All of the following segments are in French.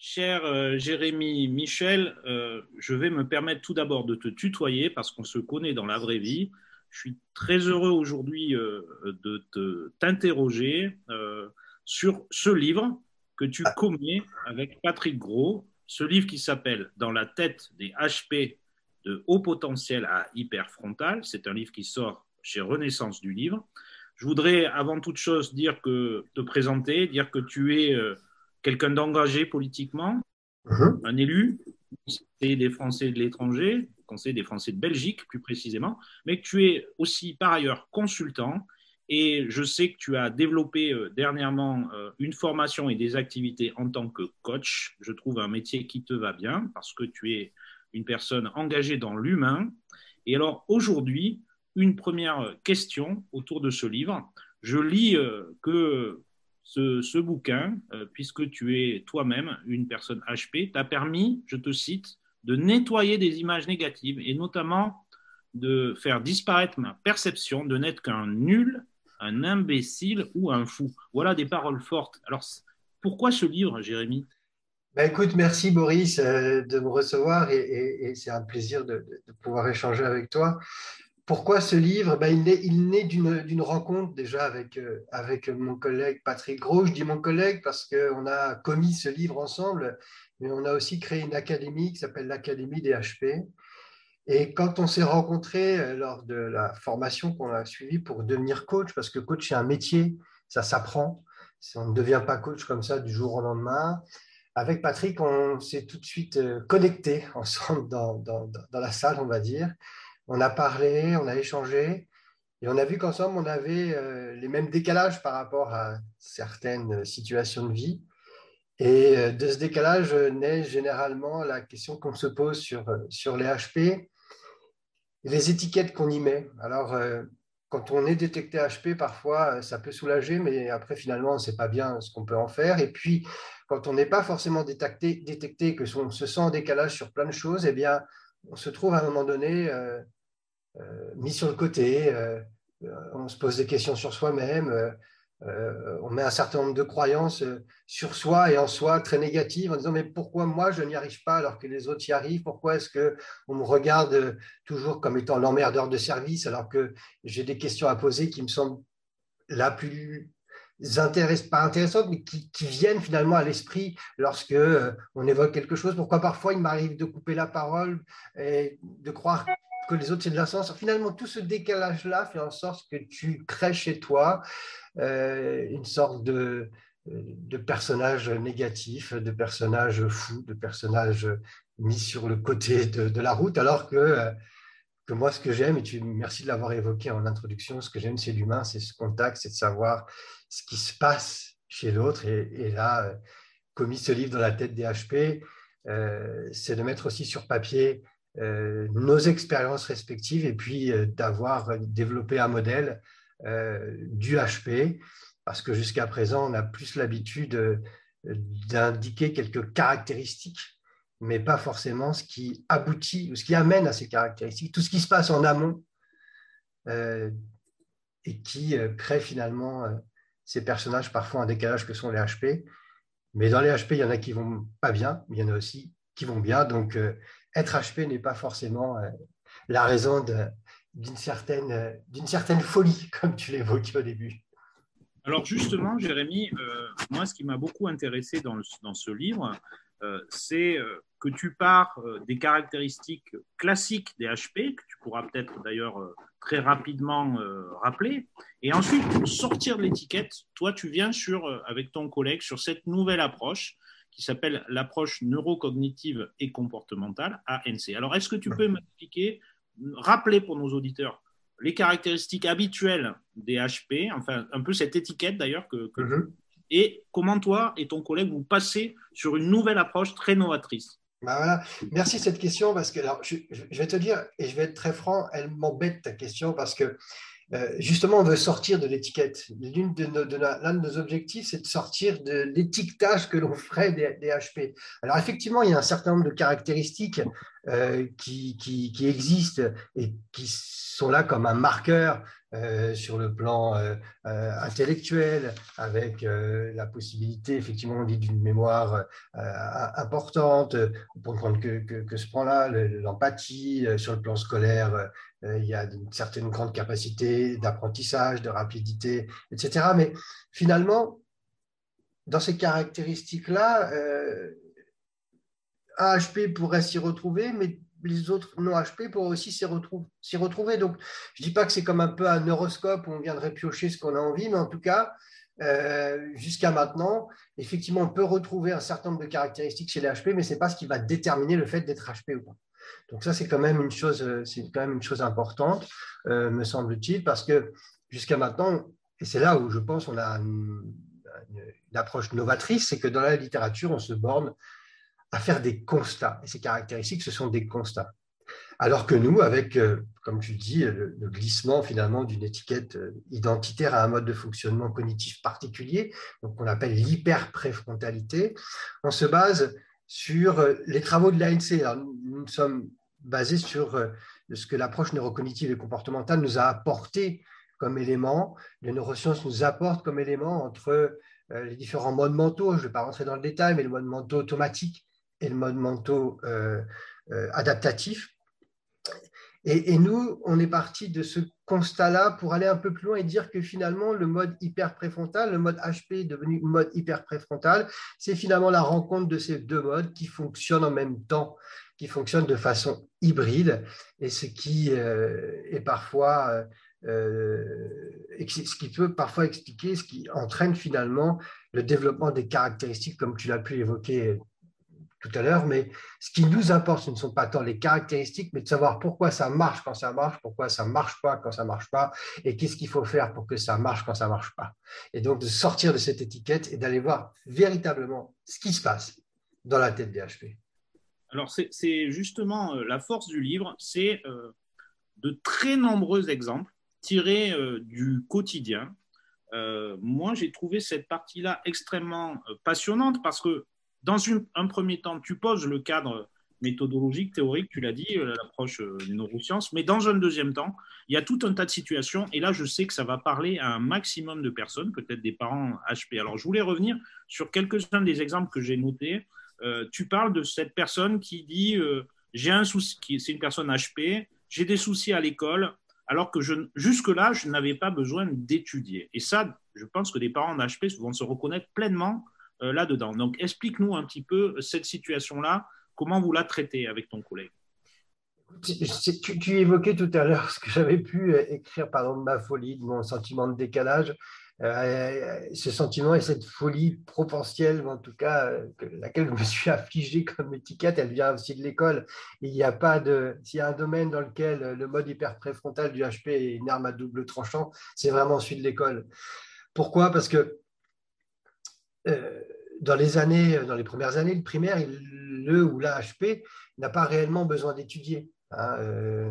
Cher euh, Jérémy Michel, euh, je vais me permettre tout d'abord de te tutoyer parce qu'on se connaît dans la vraie vie. Je suis très heureux aujourd'hui euh, de t'interroger sur ce livre que tu ah. commets avec Patrick Gros, ce livre qui s'appelle Dans la tête des HP de haut potentiel à hyperfrontal. C'est un livre qui sort chez Renaissance du livre. Je voudrais avant toute chose dire que te présenter, dire que tu es quelqu'un d'engagé politiquement, uh-huh. un élu, conseiller des Français de l'étranger, conseiller des Français de Belgique plus précisément, mais que tu es aussi par ailleurs consultant. Et je sais que tu as développé euh, dernièrement euh, une formation et des activités en tant que coach. Je trouve un métier qui te va bien parce que tu es une personne engagée dans l'humain. Et alors aujourd'hui, une première question autour de ce livre. Je lis euh, que ce, bouquin, euh, puisque tu es toi-même une personne HP, t'a permis, je te cite, de nettoyer des images négatives et notamment de faire disparaître ma perception de n'être qu'un nul, un imbécile ou un fou. Voilà des paroles fortes. Alors, pourquoi ce livre, Jérémy? Bah écoute, merci Boris euh, de me recevoir et, c'est un plaisir de, pouvoir échanger avec toi. Pourquoi ce livre? Ben, Il naît, d'une rencontre déjà avec, euh, avec mon collègue Patrick Gros. Je dis mon collègue parce qu'on a commis ce livre ensemble, mais on a aussi créé une académie qui s'appelle l'Académie des HP. Et quand on s'est rencontrés euh, lors de la formation qu'on a suivie pour devenir coach, parce que coach c'est un métier, ça s'apprend, on ne devient pas coach comme ça du jour au lendemain. Avec Patrick, on s'est tout de suite euh, connectés ensemble dans, dans, dans la salle, on va dire on a parlé, on a échangé, et on a vu qu'ensemble, on avait euh, les mêmes décalages par rapport à certaines situations de vie. Et euh, de ce décalage naît généralement la question qu'on se pose sur, euh, sur les HP, les étiquettes qu'on y met. Alors, quand on est détecté HP, parfois, ça peut soulager, mais après, finalement, on ne sait pas bien ce qu'on peut en faire. Et puis, quand on n'est pas forcément détecté, détecté que on se sent en décalage sur plein de choses, eh bien, on se trouve à un moment donné mis sur le côté, euh, euh, on se pose des questions sur soi-même, on met un certain nombre de croyances sur soi et en soi très négatives en disant mais pourquoi moi je n'y arrive pas alors que les autres y arrivent? Pourquoi est-ce qu'on me regarde toujours comme étant l'emmerdeur de service alors que j'ai des questions à poser qui me semblent la plus pas intéressantes, mais qui, viennent finalement à l'esprit lorsque on évoque quelque chose? Pourquoi parfois il m'arrive de couper la parole et de croire que les autres, c'est de l'ascenseur. Finalement, tout ce décalage-là fait en sorte que tu crées chez toi euh, une sorte de, de personnage négatif, de personnage fou, de personnage mis sur le côté de, la route, alors que, que moi, ce que j'aime, et tu, merci de l'avoir évoqué en introduction, ce que j'aime, c'est l'humain, c'est ce contact, c'est de savoir ce qui se passe chez l'autre. Et, là, commis ce livre dans la tête des HP, euh, c'est de mettre aussi sur papier euh, nos expériences respectives et puis euh, d'avoir développé un modèle euh, du HP, parce que jusqu'à présent, on a plus l'habitude d'indiquer quelques caractéristiques, mais pas forcément ce qui aboutit ou ce qui amène à ces caractéristiques, tout ce qui se passe en amont et qui crée finalement ces personnages parfois en décalage que sont les HP. Mais dans les HP, il y en a qui vont pas bien, mais il y en a aussi qui vont bien. Donc, être HP n'est pas forcément euh, la raison d'une certaine, euh, certaine folie, comme tu l'évoquais au début. Alors justement, Jérémy, euh, moi, ce qui m'a beaucoup intéressé dans, dans ce livre, c'est que tu pars des caractéristiques classiques des HP, que tu pourras peut-être d'ailleurs très rapidement rappeler, et ensuite, pour sortir de l'étiquette, toi, tu viens sur, avec ton collègue sur cette nouvelle approche qui s'appelle l'approche neurocognitive et comportementale, ANC. Alors, est-ce que tu peux m'expliquer, rappeler pour nos auditeurs les caractéristiques habituelles des HP, enfin un peu cette étiquette d'ailleurs, que, mhm. et comment toi et ton collègue vous passez sur une nouvelle approche très novatrice? Bah voilà. Merci cette question parce que alors, je, je, vais te dire, et je vais être très franc, elle m'embête ta question parce que euh, justement, on veut sortir de l'étiquette. L'un de, nos, objectifs, c'est de sortir de l'étiquetage que l'on ferait des, HP. Alors, effectivement, il y a un certain nombre de caractéristiques euh, qui, existent et qui sont là comme un marqueur euh, sur le plan intellectuel, avec la possibilité, effectivement, on dit d'une mémoire importante, pour prendre que, que, ce point-là, l'empathie, sur le plan scolaire, il y a une certaine grande capacité d'apprentissage, de rapidité, etc. Mais finalement, dans ces caractéristiques-là, AHP pourrait s'y retrouver, mais les autres non-HP pourraient aussi s'y retrouver, Donc, je ne dis pas que c'est comme un peu un horoscope où on viendrait piocher ce qu'on a envie, mais en tout cas, euh, jusqu'à maintenant, effectivement, on peut retrouver un certain nombre de caractéristiques chez les HP, mais ce n'est pas ce qui va déterminer le fait d'être HP ou pas. Donc ça, c'est quand même une chose, c'est quand même une chose importante, euh, me semble-t-il, parce que jusqu'à maintenant, et c'est là où je pense qu'on a une approche novatrice, c'est que dans la littérature, on se borne à faire des constats. Et ces caractéristiques, ce sont des constats. Alors que nous, avec, euh, comme tu dis, le, glissement finalement d'une étiquette euh, identitaire à un mode de fonctionnement cognitif particulier, donc qu'on appelle l'hyperpréfrontalité, on se base sur euh, les travaux de l'ANC. Nous, sommes basés sur ce que l'approche neurocognitive et comportementale nous a apporté comme élément, les neurosciences nous apportent comme élément entre les différents modes mentaux, je ne vais pas rentrer dans le détail, mais le mode mentaux automatique, et le mode mentaux euh, euh, adaptatif. Et, nous, on est parti de ce constat-là pour aller un peu plus loin et dire que finalement, le mode hyper préfrontal, le mode HP devenu mode hyper préfrontal, c'est finalement la rencontre de ces deux modes qui fonctionnent en même temps, qui fonctionnent de façon hybride, et ce qui euh, est parfois ce qui peut parfois expliquer ce qui entraîne finalement le développement des caractéristiques, comme tu l'as pu évoquer tout à l'heure, mais ce qui nous importe, ce ne sont pas tant les caractéristiques, mais de savoir pourquoi ça marche quand ça marche, pourquoi ça marche pas quand ça marche pas, et qu'est-ce qu'il faut faire pour que ça marche quand ça marche pas. Et donc de sortir de cette étiquette et d'aller voir véritablement ce qui se passe dans la tête des HP. Alors c'est justement euh, la force du livre, c'est euh, de très nombreux exemples tirés euh, du quotidien. moi, j'ai trouvé cette partie-là extrêmement passionnante parce que dans un premier temps, tu poses le cadre méthodologique, théorique, tu l'as dit, l'approche neurosciences, mais dans un deuxième temps, il y a tout un tas de situations, et là, je sais que ça va parler à un maximum de personnes, peut-être des parents HP. Alors, je voulais revenir sur quelques-uns des exemples que j'ai notés. Euh, tu parles de cette personne qui dit j'ai un souci, c'est une personne HP, j'ai des soucis à l'école, alors que jusque-là, je n'avais pas besoin d'étudier. Et ça, je pense que des parents d'HP vont se reconnaître pleinement euh, là-dedans. Donc, explique-nous un petit peu cette situation-là, comment vous la traitez avec ton collègue? Tu, évoquais tout à l'heure ce que j'avais pu euh, écrire, par exemple, ma folie, mon sentiment de décalage. Euh, ce sentiment et cette folie proportionnelle, en tout cas, laquelle je me suis affligé comme étiquette, elle vient aussi de l'école. Il n'y a pas de. S'il y a un domaine dans lequel le mode hyper préfrontal du HP est une arme à double tranchant, c'est vraiment celui de l'école. Pourquoi? Parce que euh, dans les années, dans les premières années de primaire, le ou la HP n'a pas réellement besoin d'étudier. Hein, euh,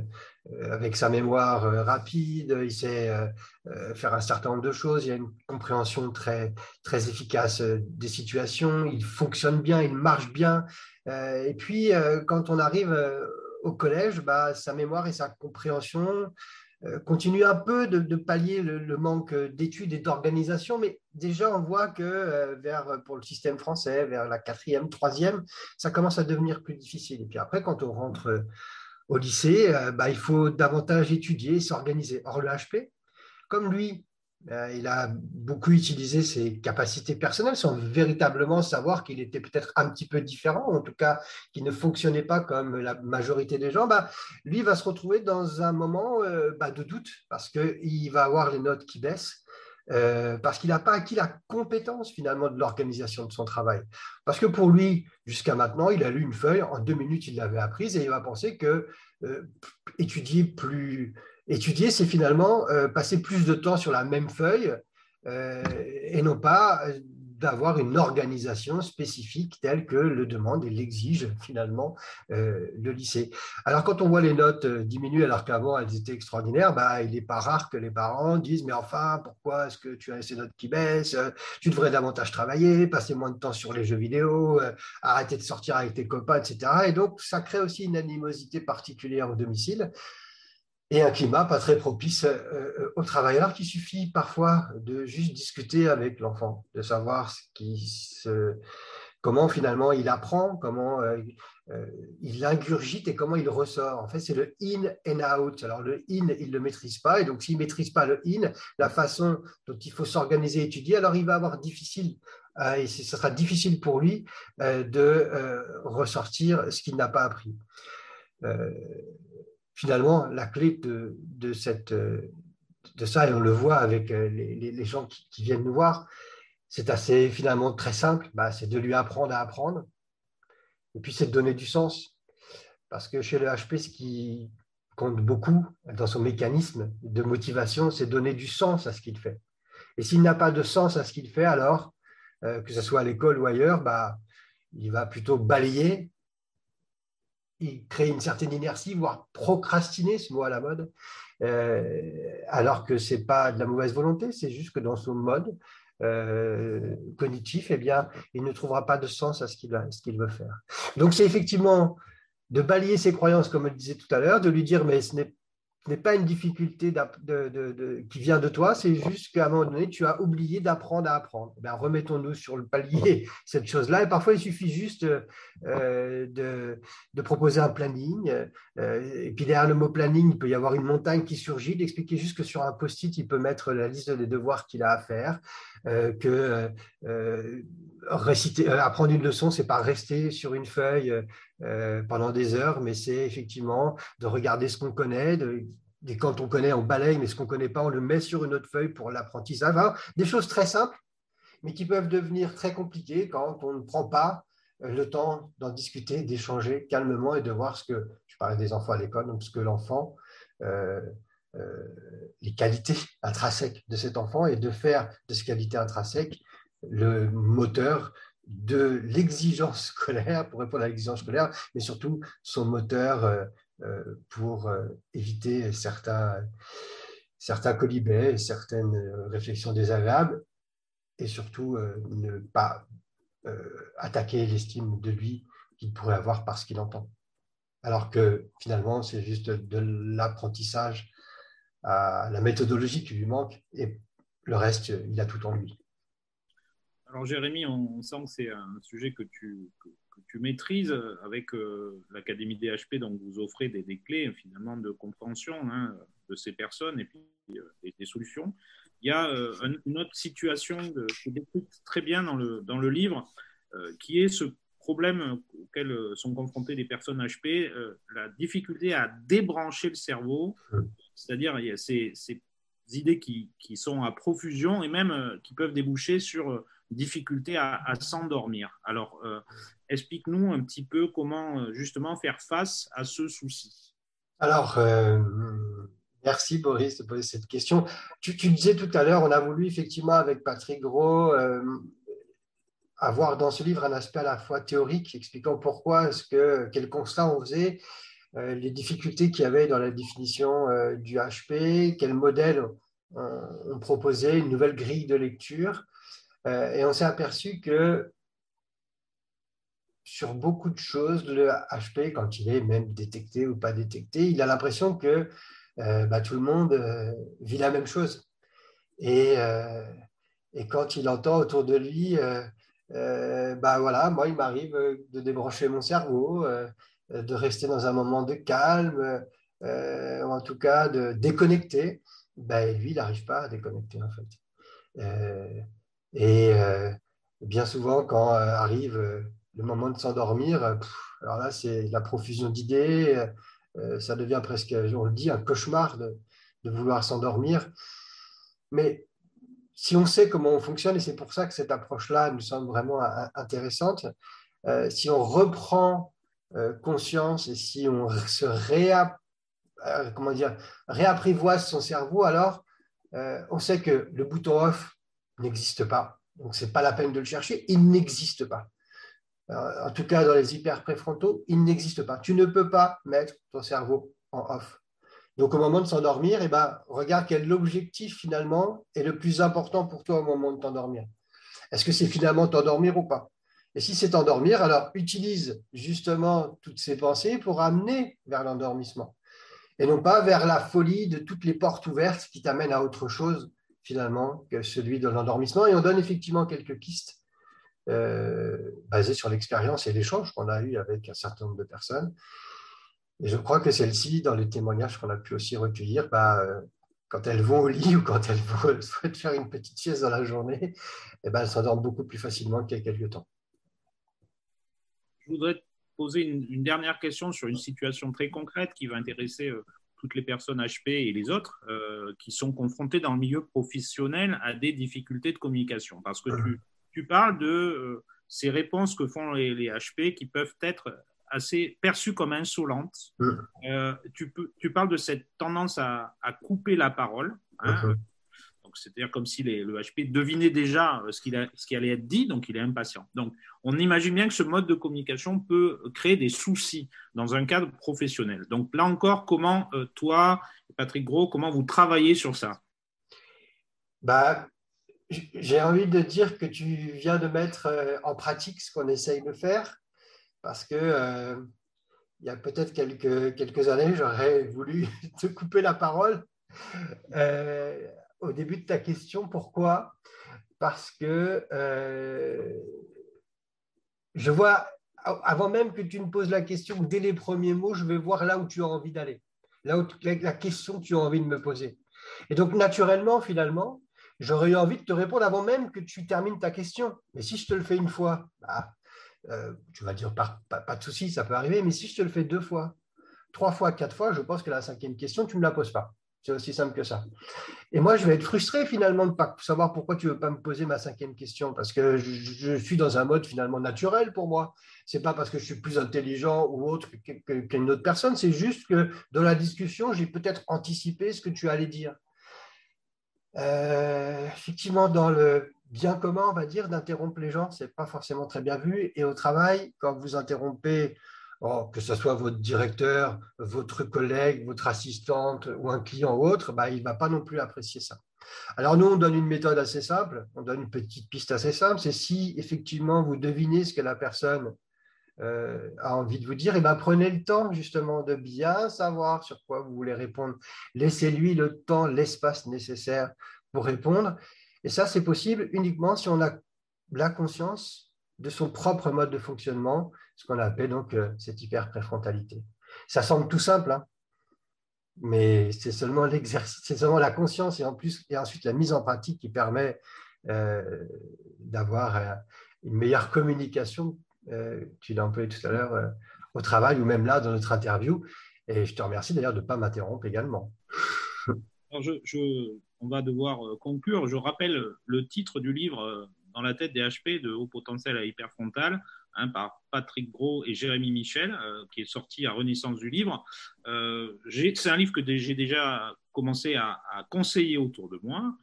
avec sa mémoire euh, rapide, il sait faire un certain nombre de choses, il a une compréhension très, très efficace des situations, il fonctionne bien, il marche bien. et puis, quand on arrive au collège, bah, sa mémoire et sa compréhension euh, continue un peu de, pallier le, manque d'études et d'organisation, mais déjà on voit que euh, vers, pour le système français, vers la quatrième, troisième, ça commence à devenir plus difficile. Et puis après, quand on rentre euh, au lycée, bah, il faut davantage étudier, s'organiser. Or, le HP, comme lui, euh, il a beaucoup utilisé ses capacités personnelles sans véritablement savoir qu'il était peut-être un petit peu différent, en tout cas qu'il ne fonctionnait pas comme la majorité des gens. Bah, lui va se retrouver dans un moment euh, bah, de doute parce qu'il va avoir les notes qui baissent. Euh, parce qu'il n'a pas acquis la compétence finalement de l'organisation de son travail. Parce que pour lui, jusqu'à maintenant, il a lu une feuille, en deux minutes, il l'avait apprise et il va penser que étudier plus, Étudier, c'est finalement euh, passer plus de temps sur la même feuille euh, et non pas euh, d'avoir une organisation spécifique telle que le demande et l'exige finalement le lycée. Alors quand on voit les notes diminuer alors qu'avant elles étaient extraordinaires, bah, il n'est pas rare que les parents disent mais enfin pourquoi est-ce que tu as ces notes qui baissent Tu devrais davantage travailler, passer moins de temps sur les jeux vidéo, arrêter de sortir avec tes copains, etc. Et donc ça crée aussi une animosité particulière au domicile. Et un climat pas très propice au travail. Alors qu'il suffit parfois de juste discuter avec l'enfant, de savoir comment finalement il apprend, comment euh, il ingurgite et comment il ressort. En fait, c'est le in and out. Alors, le in, il ne le maîtrise pas. Et donc, s'il ne maîtrise pas le in, la façon dont il faut s'organiser et étudier, alors il va avoir difficile, euh, et ce sera difficile pour lui euh, de ressortir ce qu'il n'a pas appris. Finalement, la clé de, cette, de ça, et on le voit avec les, gens qui, viennent nous voir, c'est assez finalement très simple, bah, c'est de lui apprendre à apprendre et puis, c'est de donner du sens. Parce que chez le HP, ce qui compte beaucoup dans son mécanisme de motivation, c'est donner du sens à ce qu'il fait. Et s'il n'a pas de sens à ce qu'il fait, alors, euh, que ce soit à l'école ou ailleurs, bah, il va plutôt balayer, il crée une certaine inertie, voire procrastiner, ce mot à la mode, euh, alors que ce n'est pas de la mauvaise volonté, c'est juste que dans son mode, euh, cognitif, eh bien, il ne trouvera pas de sens à ce qu'il veut faire. Donc, c'est effectivement de balayer ses croyances, comme je disais tout à l'heure, de lui dire, mais ce n'est n'est pas une difficulté qui vient de toi, c'est juste qu'à un moment donné, tu as oublié d'apprendre à apprendre. Ben, remettons-nous sur le palier cette chose-là. Et parfois, il suffit juste euh, de, proposer un planning. Euh, et puis derrière le mot planning, il peut y avoir une montagne qui surgit, d'expliquer juste que sur un post-it, il peut mettre la liste des devoirs qu'il a à faire, euh, que réciter, apprendre une leçon, c'est pas rester sur une feuille euh, pendant des heures, mais c'est effectivement de regarder ce qu'on connaît, et quand on connaît, on balaye, mais ce qu'on ne connaît pas, on le met sur une autre feuille pour l'apprentissage. des choses très simples, mais qui peuvent devenir très compliquées quand on ne prend pas euh, le temps d'en discuter, d'échanger calmement et de voir ce que, je parlais des enfants à l'école, donc ce que l'enfant, euh, les qualités intrinsèques de cet enfant et de faire de ces qualités intrinsèques le moteur de l'exigence scolaire, pour répondre à l'exigence scolaire, mais surtout son moteur euh, euh, pour euh, éviter certains, certains colibets, certaines réflexions désagréables, et surtout ne pas attaquer l'estime de lui qu'il pourrait avoir parce qu'il entend. Alors que finalement, c'est juste de l'apprentissage à la méthodologie qui lui manque, et le reste, il a tout en lui. Alors Jérémy, on, sent que c'est un sujet que tu, maîtrises avec euh, l'Académie DHP, donc vous offrez des, clés finalement de compréhension hein, de ces personnes et puis euh, des, solutions. Il y a euh, une autre situation de, qui est très bien dans le, livre, qui est ce problème auquel sont confrontées les personnes HP, la difficulté à débrancher le cerveau, c'est-à-dire il y a ces, idées qui, sont à profusion et même qui peuvent déboucher sur difficulté à, s'endormir. Alors, euh, explique-nous un petit peu comment euh, justement faire face à ce souci. Alors, euh, merci Boris de poser cette question. Tu, disais tout à l'heure, on a voulu effectivement avec Patrick Gros avoir dans ce livre un aspect à la fois théorique, expliquant pourquoi, est-ce que, quel constat on faisait, les difficultés qu'il y avait dans la définition du HP, quel modèle on proposait, une nouvelle grille de lecture. Euh, et on s'est aperçu que sur beaucoup de choses, le HP, quand il est même détecté ou pas détecté, il a l'impression que euh, bah, tout le monde euh, vit la même chose. Et, quand il entend autour de lui, bah voilà, moi, il m'arrive de débrancher mon cerveau, de rester dans un moment de calme, ou en tout cas de déconnecter, bah, lui, il n'arrive pas à déconnecter en fait. Et euh, bien souvent, quand euh, arrive euh, le moment de s'endormir, alors là, c'est la profusion d'idées, ça devient presque, on le dit, un cauchemar de, vouloir s'endormir. Mais si on sait comment on fonctionne, et c'est pour ça que cette approche-là nous semble vraiment intéressante, si on reprend conscience et si on se réa, comment dire, réapprivoise son cerveau, alors on sait que le bouton off n'existe pas. Donc, ce n'est pas la peine de le chercher. Il n'existe pas. en tout cas, dans les hyper préfrontaux, il n'existe pas. Tu ne peux pas mettre ton cerveau en off. Donc, au moment de s'endormir, eh ben, regarde quel objectif finalement est le plus important pour toi au moment de t'endormir. Est-ce que c'est finalement t'endormir ou pas? Et si c'est t'endormir, alors utilise justement toutes ces pensées pour amener vers l'endormissement. et non pas vers la folie de toutes les portes ouvertes qui t'amènent à autre chose finalement que celui de l'endormissement. Et on donne effectivement quelques pistes euh, basées sur l'expérience et l'échange qu'on a eu avec un certain nombre de personnes. Et je crois que celles-ci, dans les témoignages qu'on a pu aussi recueillir, bah, euh, quand elles vont au lit ou quand elles souhaitent faire une petite sieste dans la journée, eh ben, elles s'endorment beaucoup plus facilement qu'il y a quelques temps. Je voudrais poser une, dernière question sur une situation très concrète qui va intéresser euh, toutes les personnes HP et les autres euh, qui sont confrontées dans le milieu professionnel à des difficultés de communication. Parce que tu, tu parles de ces réponses que font les, les HP qui peuvent être assez perçue comme insolente. Euh, tu, peux, tu parles de cette tendance à, couper la parole. Hein. C'est-à-dire comme si le HP devinait déjà ce, qu'il qui allait être dit, donc il est impatient. Donc, on imagine bien que ce mode de communication peut créer des soucis dans un cadre professionnel. Donc, là encore, comment euh, toi, Patrick Gros, comment vous travaillez sur ça? Bah, J'ai envie de dire que tu viens de mettre euh, en pratique ce qu'on essaye de faire parce que euh, il y a peut-être quelques, années, j'aurais voulu te couper la parole euh, début de ta question. Pourquoi? Parce que euh, je vois, avant même que tu me poses la question, dès les premiers mots, je vais voir là où tu as envie d'aller, là où la question que tu as envie de me poser. Et donc, naturellement, finalement, j'aurais eu envie de te répondre avant même que tu termines ta question. Mais si je te le fais une fois, bah, euh, tu vas dire pas, pas, de souci, ça peut arriver, mais si je te le fais deux fois, trois fois, quatre fois, je pense que la cinquième question, tu ne me la poses pas. C'est aussi simple que ça. Et moi, je vais être frustré finalement de ne pas savoir pourquoi tu ne veux pas me poser ma cinquième question, parce que je, suis dans un mode finalement naturel pour moi. Ce n'est pas parce que je suis plus intelligent ou autre qu'une autre personne, c'est juste que dans la discussion, j'ai peut-être anticipé ce que tu allais dire. Euh, effectivement, dans le bien commun, on va dire, d'interrompre les gens, ce n'est pas forcément très bien vu. Et au travail, quand vous interrompez, oh, que ce soit votre directeur, votre collègue, votre assistante ou un client ou autre, bah, il ne va pas non plus apprécier ça. Alors nous, on donne une méthode assez simple, on donne une petite piste assez simple, c'est si effectivement vous devinez ce que la personne euh, a envie de vous dire, et eh ben, prenez le temps justement de bien savoir sur quoi vous voulez répondre. Laissez-lui le temps, l'espace nécessaire pour répondre. Et ça, c'est possible uniquement si on a la conscience de son propre mode de fonctionnement, ce qu'on appelle donc euh, cette hyper-préfrontalité. Ça semble tout simple, hein, mais c'est seulement l'exercice, c'est seulement la conscience et en plus et ensuite la mise en pratique qui permet euh, d'avoir une meilleure communication euh, tu l'as employé tout à l'heure, euh, au travail ou même là dans notre interview. Et je te remercie d'ailleurs de ne pas m'interrompre également. on va devoir euh, conclure. Je rappelle le titre du livre Dans la tête des HP de haut potentiel à hyperfrontal hein, par Patrick Gros et Jérémy Michel, qui est sorti à Renaissance du livre. c'est un livre que j'ai déjà commencé à, conseiller autour de moi.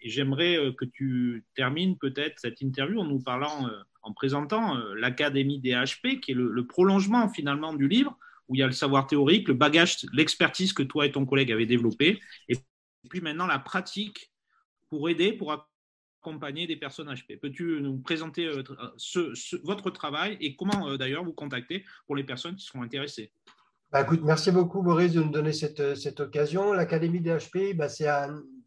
et j'aimerais que tu termines peut-être cette interview en nous parlant en présentant euh, l'Académie des HP, qui est le, prolongement finalement du livre, où il y a le savoir théorique, le bagage, l'expertise que toi et ton collègue avez développé, et puis maintenant la pratique pour aider, pour accompagner des personnes HP. Peux-tu nous présenter euh, votre travail et comment euh, d'ailleurs vous contacter pour les personnes qui seront intéressées? Bah, merci beaucoup Boris de nous donner cette, cette occasion. L'Académie des HP, bah, c'est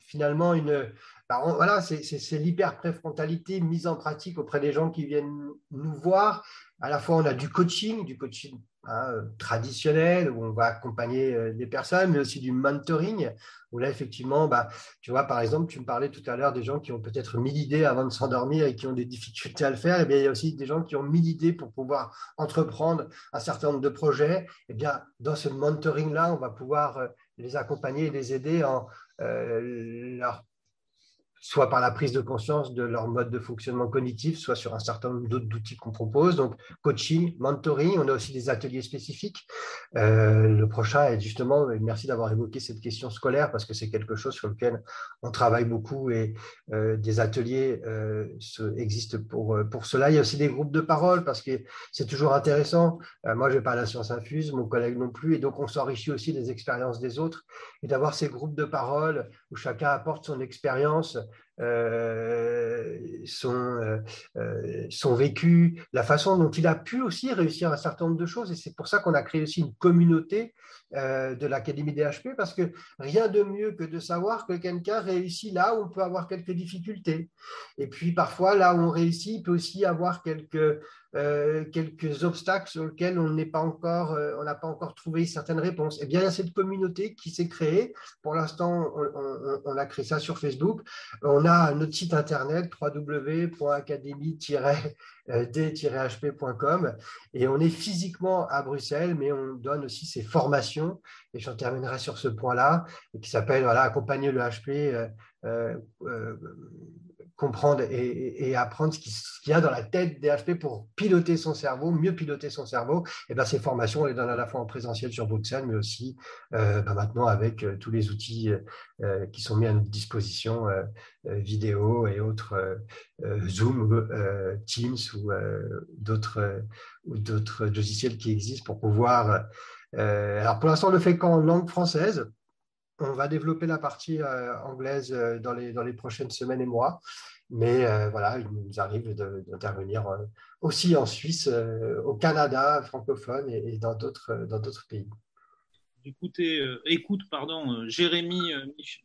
finalement une, bah, voilà, c'est l'hyper-préfrontalité mise en pratique auprès des gens qui viennent nous voir. À la fois, on a du coaching, du coaching hein, traditionnel, où on va accompagner euh, des personnes, mais aussi du mentoring, où là, effectivement, bah, tu vois, par exemple, tu me parlais tout à l'heure des gens qui ont peut-être mille idées avant de s'endormir et qui ont des difficultés à le faire. Et eh bien, il y a aussi des gens qui ont mille idées pour pouvoir entreprendre un certain nombre de projets. Et eh bien, dans ce mentoring-là, on va pouvoir euh, les accompagner et les aider en leur soit par la prise de conscience de leur mode de fonctionnement cognitif, soit sur un certain nombre d'autres outils qu'on propose. Donc, coaching, mentoring, on a aussi des ateliers spécifiques. Euh, le prochain est justement, merci d'avoir évoqué cette question scolaire, parce que c'est quelque chose sur lequel on travaille beaucoup et euh, des ateliers euh, existent pour, pour cela. Il y a aussi des groupes de parole, parce que c'est toujours intéressant. moi, je vais pas à la science infuse, mon collègue non plus, et donc on s'enrichit aussi des expériences des autres. Et d'avoir ces groupes de parole où chacun apporte son expérience son, son vécu, la façon dont il a pu aussi réussir un certain nombre de choses. Et c'est pour ça qu'on a créé aussi une communauté de l'Académie DHP, parce que rien de mieux que de savoir que quelqu'un réussit là où on peut avoir quelques difficultés. Et puis parfois, là où on réussit, il peut aussi avoir quelques euh, quelques obstacles sur lesquels on pas euh, on n'a pas encore trouvé certaines réponses. Eh bien, il y a cette communauté qui s'est créée. Pour l'instant, on, a créé ça sur Facebook. On a notre site internet www.académie-d-hp.com et on est physiquement à Bruxelles, mais on donne aussi ces formations. Et j'en terminerai sur ce point-là, qui s'appelle voilà, accompagner le HP. Euh, comprendre et, apprendre ce qu'il y a dans la tête des HP pour piloter son cerveau, mieux piloter son cerveau. Et ben, ces formations, on les donne à la fois en présentiel sur Bruxelles, mais aussi euh, ben, maintenant avec euh, tous les outils euh, qui sont mis à notre disposition, vidéo et autres, Zoom, Teams ou d'autres logiciels qui existent pour pouvoir. alors pour l'instant, on le fait qu'en langue française. On va développer la partie euh, anglaise euh, dans les, dans les prochaines semaines et mois. Mais euh, voilà, il nous arrive d'intervenir aussi en Suisse, au Canada francophone et, dans d'autres pays. Écoute, pardon, Jérémy,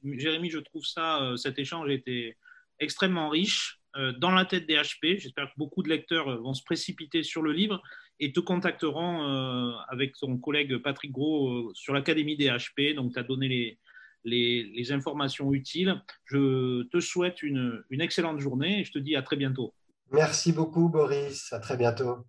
Jérémy, je trouve ça, cet échange était extrêmement riche dans la tête des HP. J'espère que beaucoup de lecteurs vont se précipiter sur le livre et te contacteront avec ton collègue Patrick Gros sur l'Académie des HP. Donc, tu as donné les, informations utiles. Je te souhaite une, une excellente journée et je te dis à très bientôt. Merci beaucoup, Boris. À très bientôt.